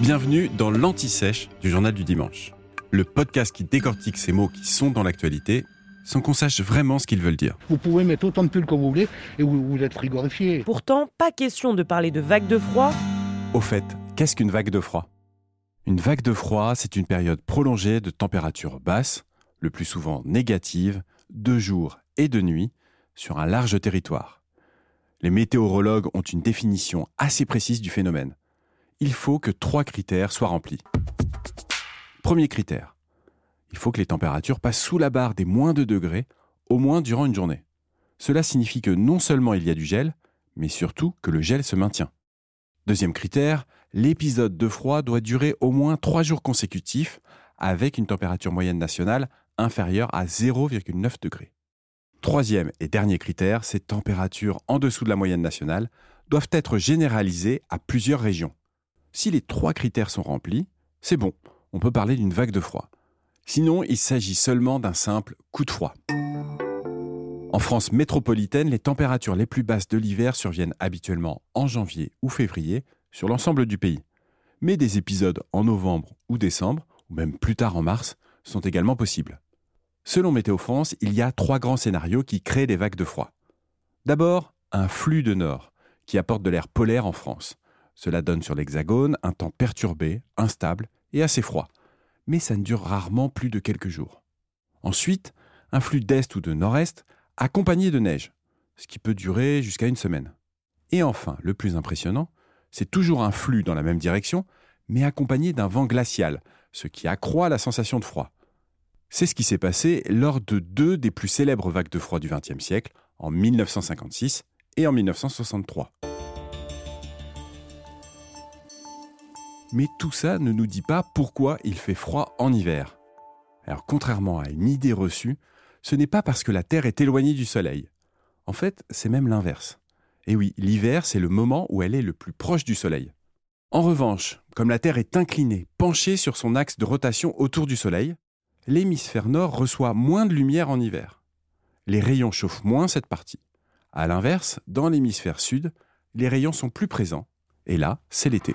Bienvenue dans l'Anti-Sèche du Journal du Dimanche, le podcast qui décortique ces mots qui sont dans l'actualité sans qu'on sache vraiment ce qu'ils veulent dire. Vous pouvez mettre autant de pulls que vous voulez et vous, vous êtes frigorifié. Pourtant, pas question de parler de vague de froid. Au fait, qu'est-ce qu'une vague de froid? Une vague de froid, c'est une période prolongée de température basse, le plus souvent négative, de jour et de nuit, sur un large territoire. Les météorologues ont une définition assez précise du phénomène. Il faut que trois critères soient remplis. Premier critère. Il faut que les températures passent sous la barre des moins 2 degrés, au moins durant une journée. Cela signifie que non seulement il y a du gel, mais surtout que le gel se maintient. Deuxième critère, l'épisode de froid doit durer au moins 3 jours consécutifs avec une température moyenne nationale inférieure à 0,9 degrés. Troisième et dernier critère, ces températures en dessous de la moyenne nationale doivent être généralisées à plusieurs régions. Si les trois critères sont remplis, c'est bon, on peut parler d'une vague de froid. Sinon, il s'agit seulement d'un simple coup de froid. En France métropolitaine, les températures les plus basses de l'hiver surviennent habituellement en janvier ou février sur l'ensemble du pays. Mais des épisodes en novembre ou décembre, ou même plus tard en mars, sont également possibles. Selon Météo France, il y a trois grands scénarios qui créent des vagues de froid. D'abord, un flux de nord qui apporte de l'air polaire en France. Cela donne sur l'Hexagone un temps perturbé, instable et assez froid mais ça ne dure rarement plus de quelques jours. Ensuite, un flux d'est ou de nord-est accompagné de neige, ce qui peut durer jusqu'à une semaine. Et enfin, le plus impressionnant, c'est toujours un flux dans la même direction, mais accompagné d'un vent glacial, ce qui accroît la sensation de froid. C'est ce qui s'est passé lors de deux des plus célèbres vagues de froid du XXe siècle, en 1956 et en 1963. Mais tout ça ne nous dit pas pourquoi il fait froid en hiver. Alors contrairement à une idée reçue, ce n'est pas parce que la Terre est éloignée du Soleil. En fait, c'est même l'inverse. Et oui, l'hiver, c'est le moment où elle est le plus proche du Soleil. En revanche, comme la Terre est inclinée, penchée sur son axe de rotation autour du Soleil, l'hémisphère nord reçoit moins de lumière en hiver. Les rayons chauffent moins cette partie. A l'inverse, dans l'hémisphère sud, les rayons sont plus présents. Et là, c'est l'été.